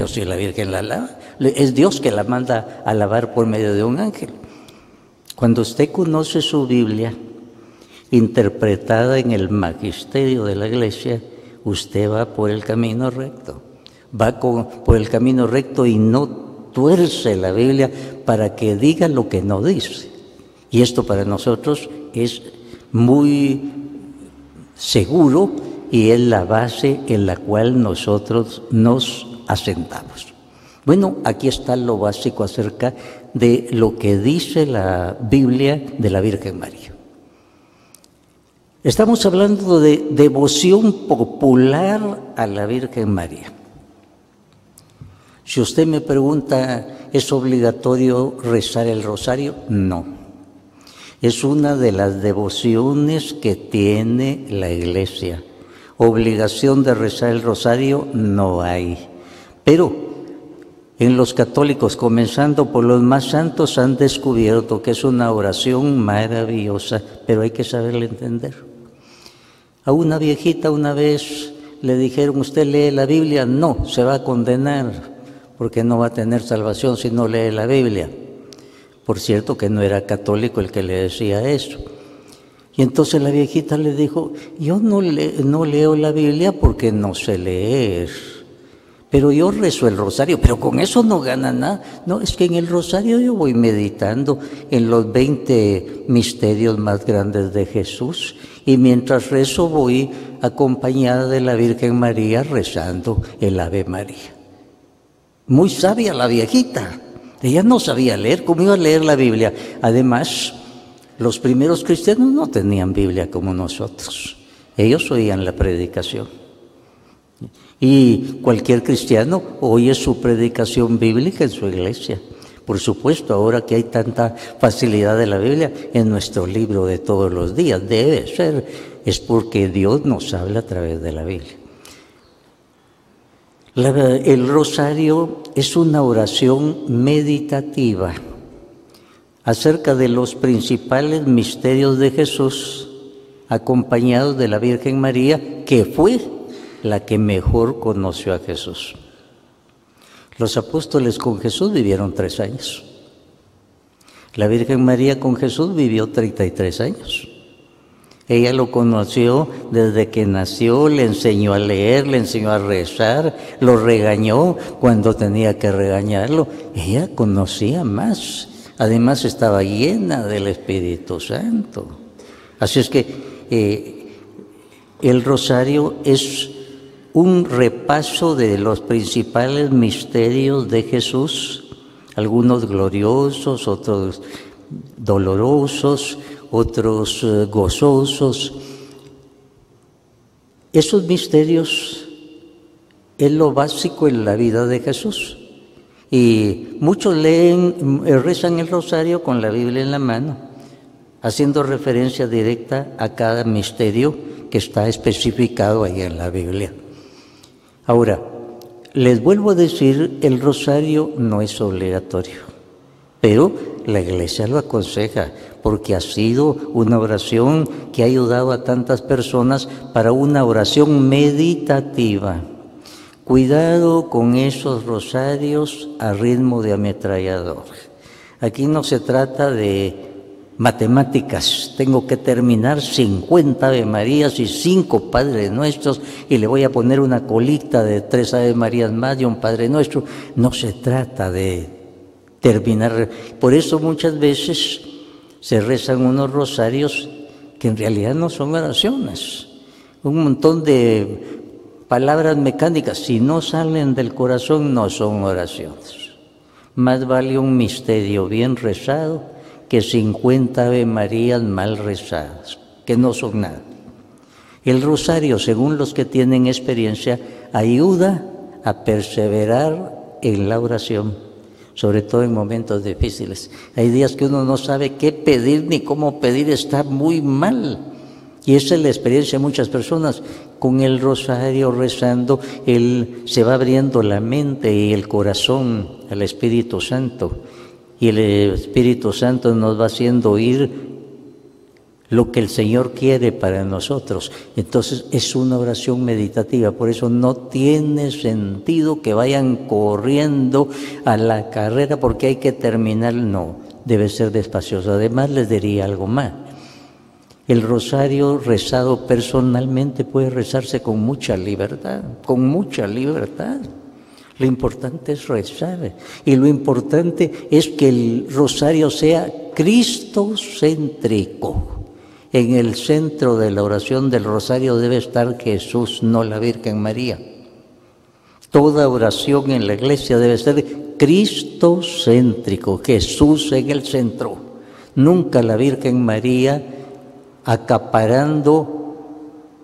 Pero si la Virgen la alaba, es Dios que la manda a alabar por medio de un ángel. Cuando usted conoce su Biblia, interpretada en el magisterio de la iglesia, usted va por el camino recto. Va por el camino recto y no tuerce la Biblia para que diga lo que no dice. Y esto para nosotros es muy seguro y es la base en la cual nosotros nos asentamos. Bueno, aquí está lo básico acerca de lo que dice la Biblia de la Virgen María. Estamos hablando de devoción popular a la Virgen María. Si usted me pregunta, ¿es obligatorio rezar el rosario? No. Es una de las devociones que tiene la iglesia. Obligación de rezar el rosario no hay. Pero en los católicos, comenzando por los más santos, han descubierto que es una oración maravillosa, pero hay que saberle entender. A una viejita una vez le dijeron, ¿usted lee la Biblia? No, se va a condenar porque no va a tener salvación si no lee la Biblia. Por cierto que no era católico el que le decía eso. Y entonces la viejita le dijo, yo no, no leo la Biblia porque no sé leer, pero yo rezo el rosario, pero con eso no gana nada. No, es que en el rosario yo voy meditando en los 20 misterios más grandes de Jesús y mientras rezo voy acompañada de la Virgen María rezando el Ave María. Muy sabia la viejita. Ella no sabía leer, ¿cómo iba a leer la Biblia? Además, los primeros cristianos no tenían Biblia como nosotros. Ellos oían la predicación. Y cualquier cristiano oye su predicación bíblica en su iglesia. Por supuesto, ahora que hay tanta facilidad de la Biblia en nuestro libro de todos los días, debe ser, es porque Dios nos habla a través de la Biblia el rosario es una oración meditativa acerca de los principales misterios de Jesús, acompañados de la Virgen María, que fue la que mejor conoció a Jesús. Los apóstoles con Jesús vivieron tres años. La Virgen María con Jesús vivió 33 años. Ella lo conoció desde que nació, le enseñó a leer, le enseñó a rezar, lo regañó cuando tenía que regañarlo. Ella conocía más. Además estaba llena del Espíritu Santo. Así es que eh, el rosario es un repaso de los principales misterios de Jesús, algunos gloriosos, otros dolorosos, otros eh, gozosos. Esos misterios es lo básico en la vida de Jesús. Y muchos leen, eh, rezan el rosario con la Biblia en la mano, haciendo referencia directa a cada misterio que está especificado ahí en la Biblia. Ahora, les vuelvo a decir, el rosario no es obligatorio, pero la iglesia lo aconseja porque ha sido una oración que ha ayudado a tantas personas para una oración meditativa. Cuidado con esos rosarios a ritmo de ametrallador. Aquí no se trata de matemáticas. Tengo que terminar 50 Ave Marías y 5 Padres Nuestros y le voy a poner una colita de tres Ave Marías más y un Padre Nuestro. No se trata de terminar. Por eso muchas veces se rezan unos rosarios que en realidad no son oraciones. Un montón de palabras mecánicas, si no salen del corazón, no son oraciones. Más vale un misterio bien rezado que 50 Ave Marías mal rezadas, que no son nada. El rosario, según los que tienen experiencia, ayuda a perseverar en la oración, sobre todo en momentos difíciles. Hay días que uno no sabe qué pedir ni cómo pedir, está muy mal. Y esa es la experiencia de muchas personas. Con el rosario rezando, él se va abriendo la mente y el corazón al Espíritu Santo. Y el Espíritu Santo nos va haciendo oír lo que el Señor quiere para nosotros. Entonces es una oración meditativa, por eso no tiene sentido que vayan corriendo a la carrera porque hay que terminar, no, debe ser despacioso. Además les diría algo más. El rosario rezado personalmente puede rezarse con mucha libertad, con mucha libertad. Lo importante es rezar y lo importante es que el rosario sea cristocéntrico. En el centro de la oración del rosario debe estar Jesús, no la Virgen María. Toda oración en la iglesia debe ser cristocéntrico, Jesús en el centro. Nunca la Virgen María acaparando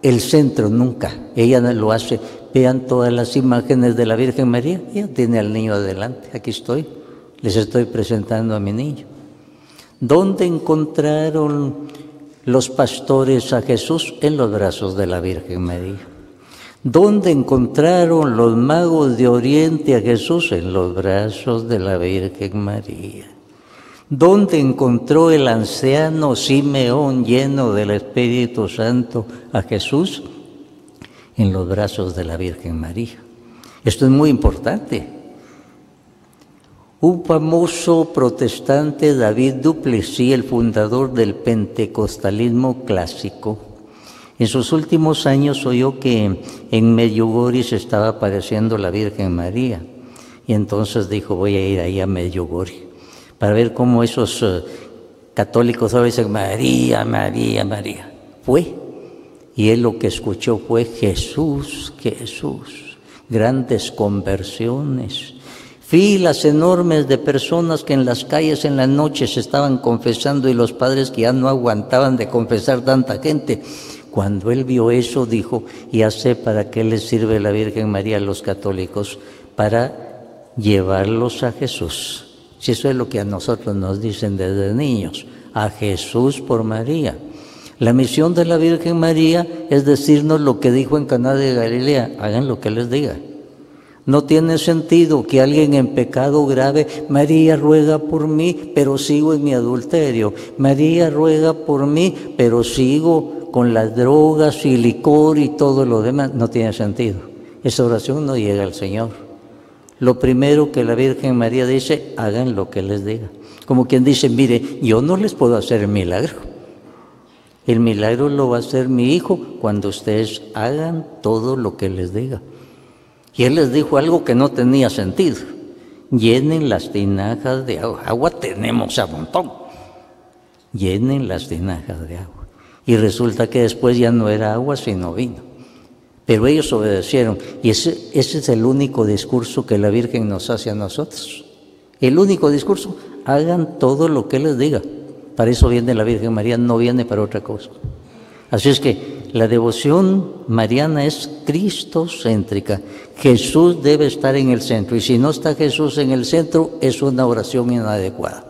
el centro, nunca. Ella no lo hace. Vean todas las imágenes de la Virgen María. Ella tiene al niño adelante. Aquí estoy. Les estoy presentando a mi niño. ¿Dónde encontraron los pastores a Jesús? En los brazos de la Virgen María. ¿Dónde encontraron los magos de Oriente a Jesús? En los brazos de la Virgen María. ¿Dónde encontró el anciano Simeón lleno del Espíritu Santo a Jesús? En los brazos de la Virgen María. Esto es muy importante. Un famoso protestante, David Duplessis, el fundador del pentecostalismo clásico, en sus últimos años oyó que en Medjugorje se estaba apareciendo la Virgen María y entonces dijo, voy a ir ahí a Medjugorje para ver cómo esos eh, católicos ahora dicen María, María, María. Fue. Y él lo que escuchó fue Jesús, Jesús. Grandes conversiones. Filas enormes de personas que en las calles en la noche se estaban confesando y los padres que ya no aguantaban de confesar tanta gente. Cuando él vio eso, dijo, ya sé para qué les sirve la Virgen María a los católicos, para llevarlos a Jesús. Si eso es lo que a nosotros nos dicen desde niños, a Jesús por María. La misión de la Virgen María es decirnos lo que dijo en Caná de Galilea, hagan lo que les diga. No tiene sentido que alguien en pecado grave, María ruega por mí, pero sigo en mi adulterio. María ruega por mí, pero sigo con las drogas y licor y todo lo demás. No tiene sentido. Esa oración no llega al Señor lo primero que la Virgen María dice, hagan lo que les diga. Como quien dice, mire, yo no les puedo hacer milagro. El milagro lo va a hacer mi hijo cuando ustedes hagan todo lo que les diga. Y él les dijo algo que no tenía sentido. Llenen las tinajas de agua. Agua tenemos a montón. Llenen las tinajas de agua. Y resulta que después ya no era agua, sino vino. Pero ellos obedecieron. Y ese, ese es el único discurso que la Virgen nos hace a nosotros. El único discurso, hagan todo lo que les diga. Para eso viene la Virgen María, no viene para otra cosa. Así es que la devoción mariana es cristocéntrica. Jesús debe estar en el centro y si no está Jesús en el centro es una oración inadecuada.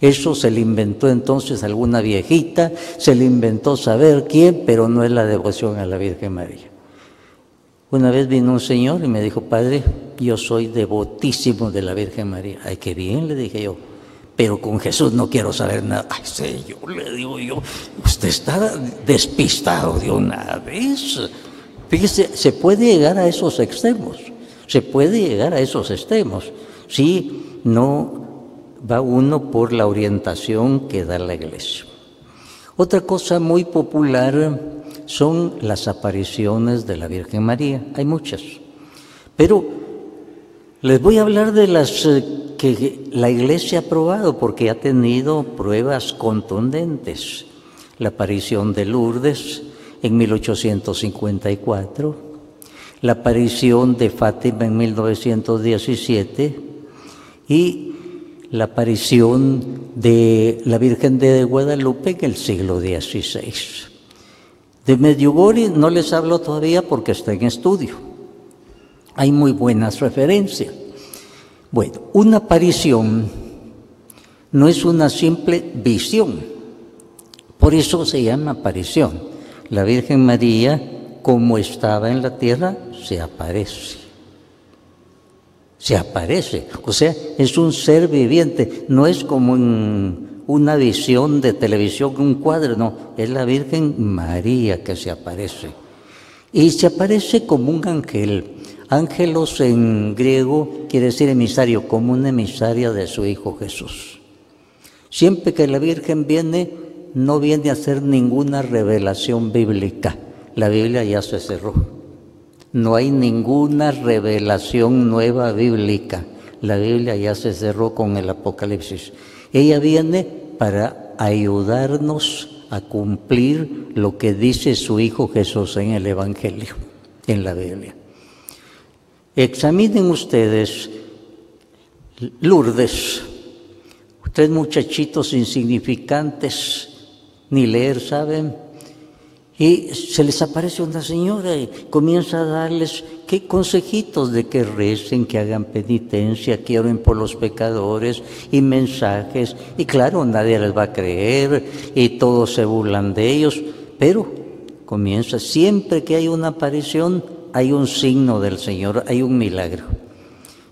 Eso se le inventó entonces alguna viejita, se le inventó saber quién, pero no es la devoción a la Virgen María. Una vez vino un señor y me dijo, Padre, yo soy devotísimo de la Virgen María. Ay, qué bien, le dije yo pero con Jesús no quiero saber nada. Ay, Señor, le digo yo, usted está despistado de una vez. Fíjese, se puede llegar a esos extremos, se puede llegar a esos extremos, si no va uno por la orientación que da la iglesia. Otra cosa muy popular son las apariciones de la Virgen María, hay muchas, pero les voy a hablar de las eh, que la Iglesia ha probado porque ha tenido pruebas contundentes. La aparición de Lourdes en 1854, la aparición de Fátima en 1917 y la aparición de la Virgen de Guadalupe en el siglo XVI. De Medjugorje no les hablo todavía porque está en estudio. Hay muy buenas referencias. Bueno, una aparición no es una simple visión, por eso se llama aparición. La Virgen María, como estaba en la tierra, se aparece. Se aparece, o sea, es un ser viviente, no es como en una visión de televisión, un cuadro, no, es la Virgen María que se aparece. Y se aparece como un ángel, Ángelos en griego quiere decir emisario, como una emisaria de su Hijo Jesús. Siempre que la Virgen viene, no viene a hacer ninguna revelación bíblica. La Biblia ya se cerró. No hay ninguna revelación nueva bíblica. La Biblia ya se cerró con el Apocalipsis. Ella viene para ayudarnos a cumplir lo que dice su Hijo Jesús en el Evangelio, en la Biblia. Examinen ustedes Lourdes, tres muchachitos insignificantes, ni leer saben, y se les aparece una señora y comienza a darles qué consejitos de que recen, que hagan penitencia, que oren por los pecadores y mensajes. Y claro, nadie les va a creer y todos se burlan de ellos, pero comienza siempre que hay una aparición hay un signo del Señor, hay un milagro.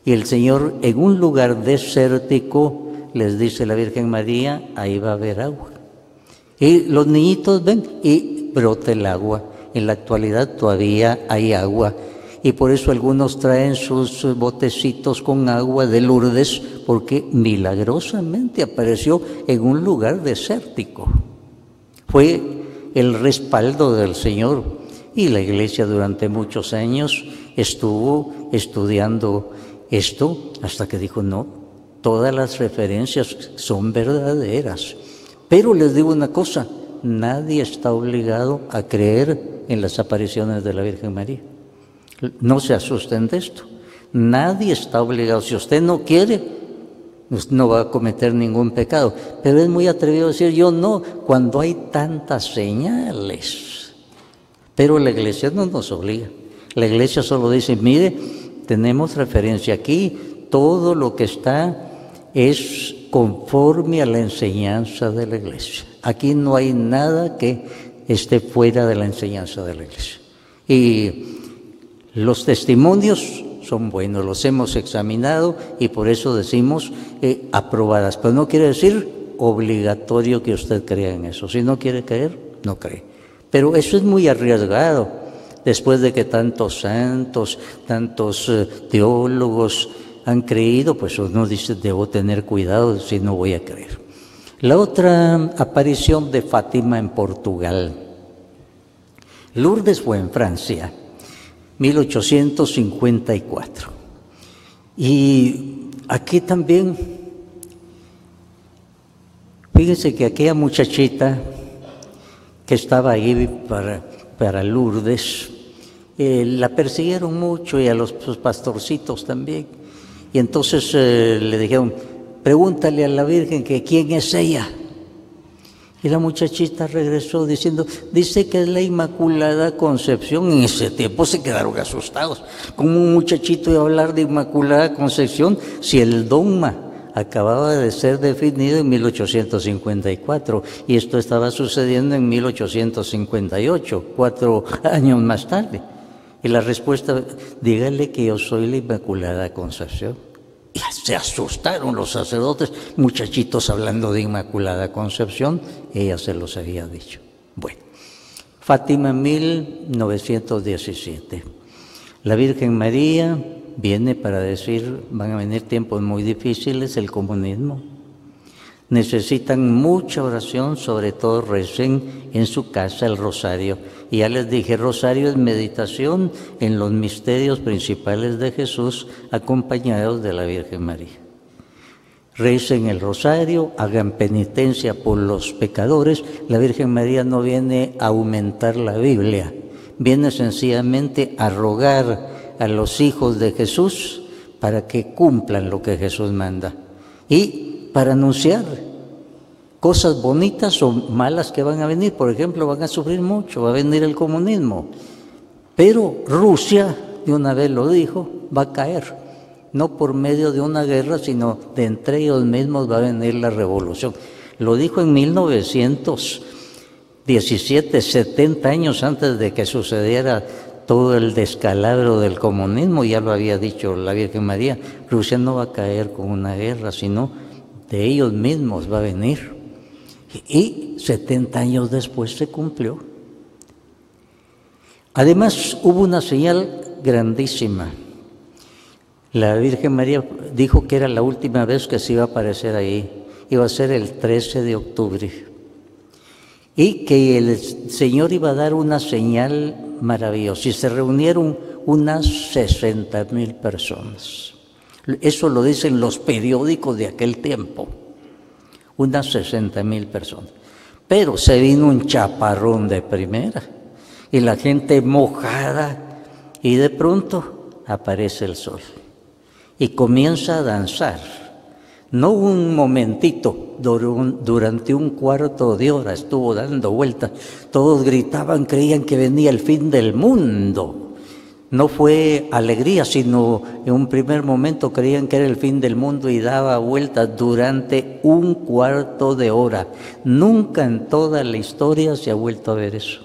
Y el Señor en un lugar desértico les dice la Virgen María, ahí va a haber agua. Y los niñitos ven y brota el agua. En la actualidad todavía hay agua y por eso algunos traen sus botecitos con agua de Lourdes porque milagrosamente apareció en un lugar desértico. Fue el respaldo del Señor y la iglesia durante muchos años estuvo estudiando esto hasta que dijo, no, todas las referencias son verdaderas. Pero les digo una cosa, nadie está obligado a creer en las apariciones de la Virgen María. No se asusten de esto. Nadie está obligado. Si usted no quiere, pues no va a cometer ningún pecado. Pero es muy atrevido decir, yo no, cuando hay tantas señales. Pero la iglesia no nos obliga. La iglesia solo dice, mire, tenemos referencia aquí, todo lo que está es conforme a la enseñanza de la iglesia. Aquí no hay nada que esté fuera de la enseñanza de la iglesia. Y los testimonios son buenos, los hemos examinado y por eso decimos eh, aprobadas. Pero no quiere decir obligatorio que usted crea en eso. Si no quiere creer, no cree. Pero eso es muy arriesgado. Después de que tantos santos, tantos eh, teólogos han creído, pues uno dice, debo tener cuidado si no voy a creer. La otra aparición de Fátima en Portugal. Lourdes fue en Francia, 1854. Y aquí también, fíjense que aquella muchachita que estaba ahí para, para Lourdes, eh, la persiguieron mucho y a los, pastorcitos también. Y entonces eh, le dijeron, pregúntale a la Virgen que quién es ella. Y la muchachita regresó diciendo, dice que es la Inmaculada Concepción. En ese tiempo se quedaron asustados. ¿Cómo un muchachito iba a hablar de Inmaculada Concepción si el dogma acababa de ser definido en 1854 y esto estaba sucediendo en 1858, cuatro años más tarde? Y la respuesta, dígale que yo soy la Inmaculada Concepción. Y se asustaron los sacerdotes, muchachitos hablando de Inmaculada Concepción, ella se los había dicho. Bueno, Fátima 1917. La Virgen María viene para decir, van a venir tiempos muy difíciles, el comunismo, necesitan mucha oración, sobre todo recen en su casa el rosario. Y ya les dije, rosario es meditación en los misterios principales de Jesús acompañados de la Virgen María. Recen el rosario, hagan penitencia por los pecadores. La Virgen María no viene a aumentar la Biblia, viene sencillamente a rogar a los hijos de Jesús para que cumplan lo que Jesús manda. Y para anunciar cosas bonitas o malas que van a venir. Por ejemplo, van a sufrir mucho, va a venir el comunismo. Pero Rusia, de una vez lo dijo, va a caer. No por medio de una guerra, sino de entre ellos mismos va a venir la revolución. Lo dijo en 1917, 70 años antes de que sucediera todo el descalabro del comunismo, ya lo había dicho la Virgen María, Rusia no va a caer con una guerra, sino de ellos mismos va a venir. Y 70 años después se cumplió. Además hubo una señal grandísima. La Virgen María dijo que era la última vez que se iba a aparecer ahí. Iba a ser el 13 de octubre. Y que el Señor iba a dar una señal maravillosa. Y se reunieron unas 60 mil personas. Eso lo dicen los periódicos de aquel tiempo. Unas 60 mil personas. Pero se vino un chaparrón de primera y la gente mojada y de pronto aparece el sol y comienza a danzar. No un momentito, durante un cuarto de hora estuvo dando vueltas. Todos gritaban, creían que venía el fin del mundo no fue alegría, sino en un primer momento creían que era el fin del mundo y daba vueltas durante un cuarto de hora. Nunca en toda la historia se ha vuelto a ver eso.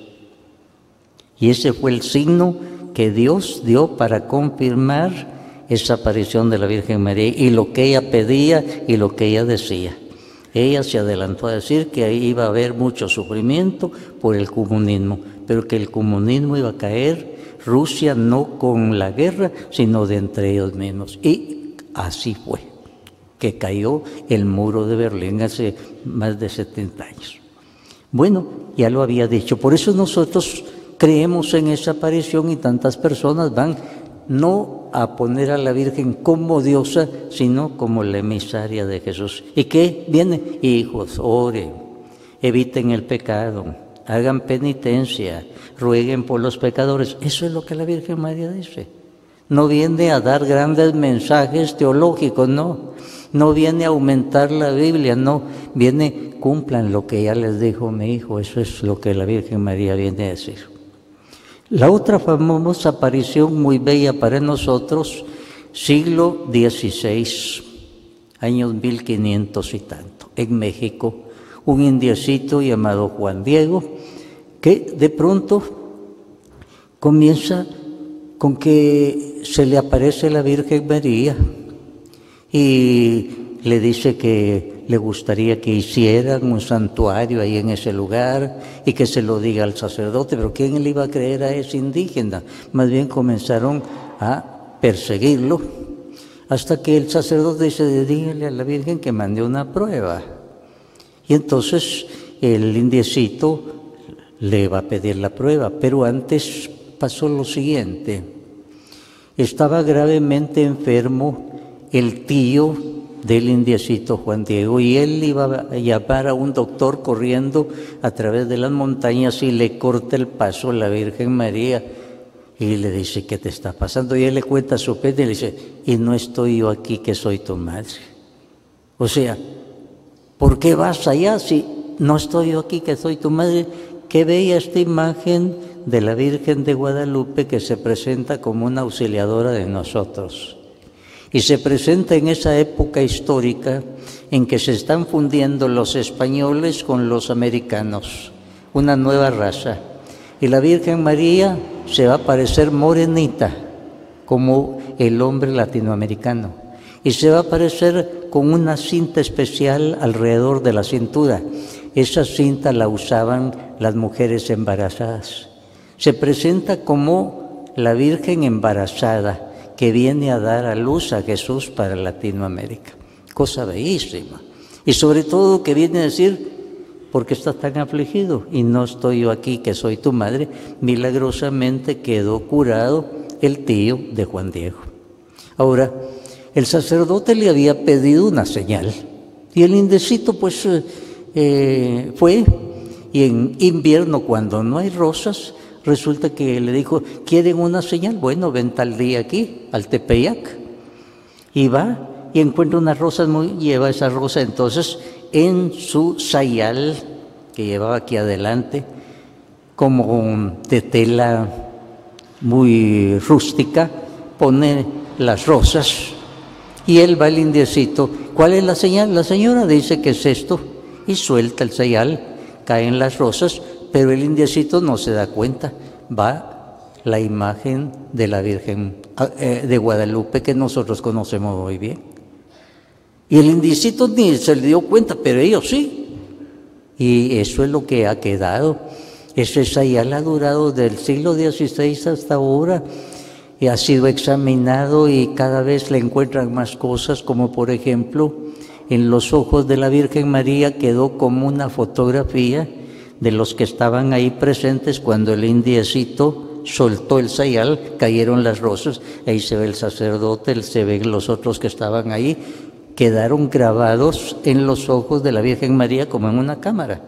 Y ese fue el signo que Dios dio para confirmar esa aparición de la Virgen María y lo que ella pedía y lo que ella decía. Ella se adelantó a decir que ahí iba a haber mucho sufrimiento por el comunismo, pero que el comunismo iba a caer Rusia no con la guerra, sino de entre ellos mismos. Y así fue, que cayó el muro de Berlín hace más de 70 años. Bueno, ya lo había dicho, por eso nosotros creemos en esa aparición y tantas personas van no a poner a la Virgen como diosa, sino como la emisaria de Jesús. ¿Y qué viene? Hijos, oren, eviten el pecado, hagan penitencia, rueguen por los pecadores. Eso es lo que la Virgen María dice. No viene a dar grandes mensajes teológicos, no. No viene a aumentar la Biblia, no. Viene, cumplan lo que ya les dijo mi hijo. Eso es lo que la Virgen María viene a decir. La otra famosa aparición muy bella para nosotros, siglo XVI, años 1500 y tanto, en México, un indiecito llamado Juan Diego, que de pronto comienza con que se le aparece la Virgen María y le dice que le gustaría que hicieran un santuario ahí en ese lugar y que se lo diga al sacerdote, pero ¿quién le iba a creer a ese indígena? Más bien comenzaron a perseguirlo hasta que el sacerdote dice, dígale a la Virgen que mande una prueba. Y entonces el indiecito le va a pedir la prueba, pero antes pasó lo siguiente. Estaba gravemente enfermo el tío del indiecito Juan Diego y él iba a llamar a un doctor corriendo a través de las montañas y le corta el paso a la Virgen María y le dice, ¿qué te está pasando? Y él le cuenta su pena y le dice, y no estoy yo aquí que soy tu madre. O sea, ¿por qué vas allá si no estoy yo aquí que soy tu madre? Qué bella esta imagen de la Virgen de Guadalupe que se presenta como una auxiliadora de nosotros. Y se presenta en esa época histórica en que se están fundiendo los españoles con los americanos, una nueva raza. Y la Virgen María se va a parecer morenita, como el hombre latinoamericano. Y se va a parecer con una cinta especial alrededor de la cintura. Esa cinta la usaban las mujeres embarazadas. Se presenta como la Virgen embarazada que viene a dar a luz a Jesús para Latinoamérica. Cosa bellísima. Y sobre todo que viene a decir, ¿por qué estás tan afligido? Y no estoy yo aquí, que soy tu madre. Milagrosamente quedó curado el tío de Juan Diego. Ahora, el sacerdote le había pedido una señal. Y el indecito pues eh, fue. Y en invierno, cuando no hay rosas, resulta que le dijo, ¿quieren una señal? Bueno, ven tal día aquí, al Tepeyac. Y va y encuentra unas rosas, muy, lleva esa rosa entonces en su sayal que llevaba aquí adelante, como de tela muy rústica, pone las rosas y él va el indiecito. ¿Cuál es la señal? La señora dice que es esto y suelta el sayal, caen las rosas, pero el indiecito no se da cuenta. Va la imagen de la Virgen ah, eh, de Guadalupe que nosotros conocemos muy bien. Y el indicito ni se le dio cuenta, pero ellos sí. Y eso es lo que ha quedado. Ese sayal ha durado del siglo XVI hasta ahora y ha sido examinado y cada vez le encuentran más cosas, como por ejemplo en los ojos de la Virgen María quedó como una fotografía de los que estaban ahí presentes cuando el indiecito soltó el sayal, cayeron las rosas, ahí se ve el sacerdote, se ven los otros que estaban ahí, quedaron grabados en los ojos de la Virgen María como en una cámara.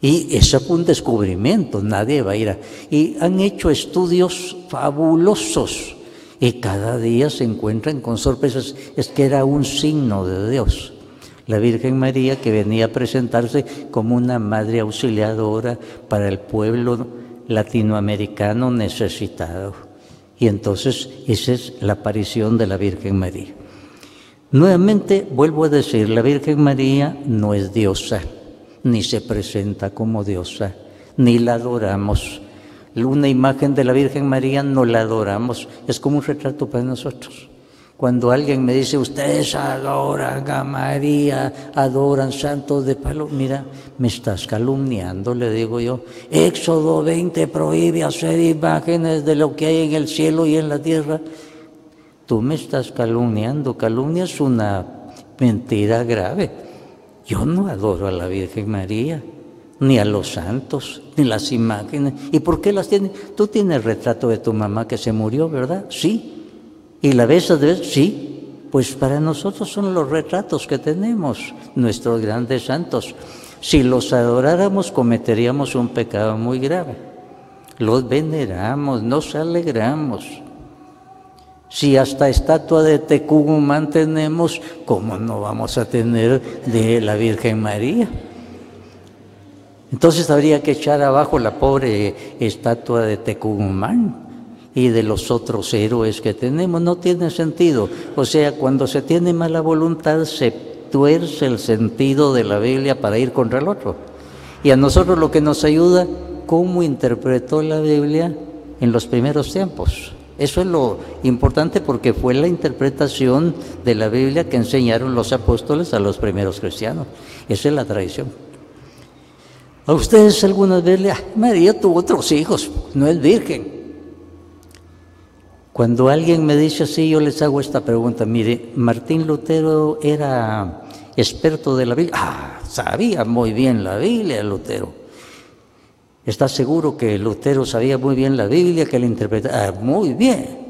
Y eso fue un descubrimiento, nadie va a ir a... Y han hecho estudios fabulosos y cada día se encuentran con sorpresas. Es que era un signo de Dios. La Virgen María que venía a presentarse como una madre auxiliadora para el pueblo latinoamericano necesitado. Y entonces esa es la aparición de la Virgen María. Nuevamente vuelvo a decir, la Virgen María no es diosa, ni se presenta como diosa, ni la adoramos. Una imagen de la Virgen María no la adoramos, es como un retrato para nosotros. Cuando alguien me dice, ustedes adoran a María, adoran santos de palo, mira, me estás calumniando, le digo yo. Éxodo 20 prohíbe hacer imágenes de lo que hay en el cielo y en la tierra. Tú me estás calumniando, calumnia es una mentira grave. Yo no adoro a la Virgen María, ni a los santos, ni las imágenes. ¿Y por qué las tienes? Tú tienes el retrato de tu mamá que se murió, ¿verdad? Sí. ¿Y la ves a vez? Sí. Pues para nosotros son los retratos que tenemos, nuestros grandes santos. Si los adoráramos cometeríamos un pecado muy grave. Los veneramos, nos alegramos. Si hasta estatua de Tecumán tenemos, ¿cómo no vamos a tener de la Virgen María? Entonces habría que echar abajo la pobre estatua de Tecumán y de los otros héroes que tenemos. No tiene sentido. O sea, cuando se tiene mala voluntad, se tuerce el sentido de la Biblia para ir contra el otro. Y a nosotros lo que nos ayuda, cómo interpretó la Biblia en los primeros tiempos. Eso es lo importante porque fue la interpretación de la Biblia que enseñaron los apóstoles a los primeros cristianos. Esa es la tradición. A ustedes algunas veces, María tuvo otros hijos, no es virgen. Cuando alguien me dice así, yo les hago esta pregunta. Mire, Martín Lutero era experto de la Biblia. Ah, sabía muy bien la Biblia, Lutero. ¿Está seguro que Lutero sabía muy bien la Biblia, que la interpretaba? Ah, muy bien.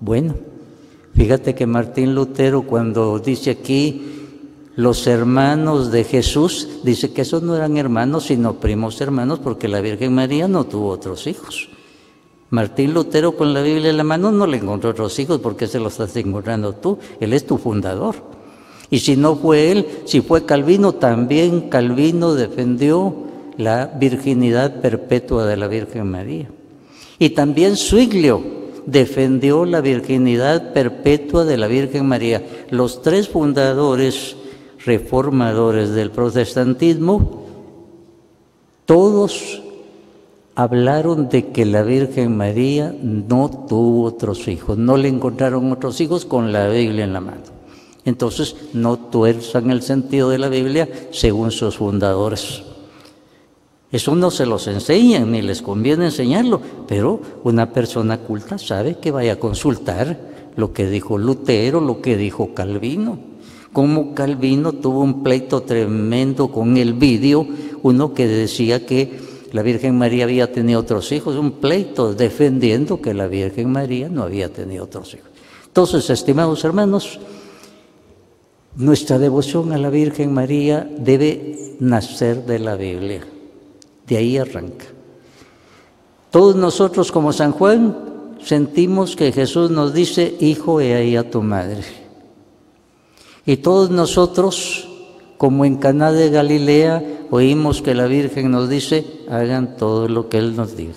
Bueno, Fíjate que Martín Lutero cuando dice aquí los hermanos de Jesús, dice que esos no eran hermanos, sino primos hermanos, porque la Virgen María no tuvo otros hijos. Martín Lutero con la Biblia en la mano no le encontró otros hijos porque se los estás encontrando tú. Él es tu fundador. Y si no fue él, si fue Calvino, también Calvino defendió la virginidad perpetua de la Virgen María. Y también Suiglio defendió la virginidad perpetua de la Virgen María. Los tres fundadores reformadores del protestantismo, todos hablaron de que la Virgen María no tuvo otros hijos, no le encontraron otros hijos con la Biblia en la mano. Entonces no tuerzan el sentido de la Biblia según sus fundadores. Eso no se los enseñan ni les conviene enseñarlo, pero una persona culta sabe que vaya a consultar lo que dijo Lutero, lo que dijo Calvino. Como Calvino tuvo un pleito tremendo con el vídeo, uno que decía que la Virgen María había tenido otros hijos, un pleito defendiendo que la Virgen María no había tenido otros hijos. Entonces, estimados hermanos, nuestra devoción a la Virgen María debe nacer de la Biblia. De ahí arranca. Todos nosotros como San Juan sentimos que Jesús nos dice, hijo, he ahí a tu madre. Y todos nosotros, como en Caná de Galilea, oímos que la Virgen nos dice, hagan todo lo que Él nos diga.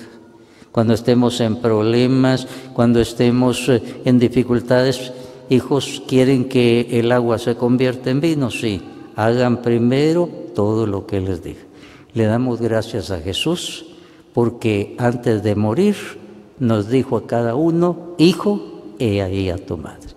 Cuando estemos en problemas, cuando estemos eh, en dificultades, hijos, ¿quieren que el agua se convierta en vino? Sí, hagan primero todo lo que Él les diga. Le damos gracias a Jesús porque antes de morir nos dijo a cada uno, hijo, he ahí a tu madre.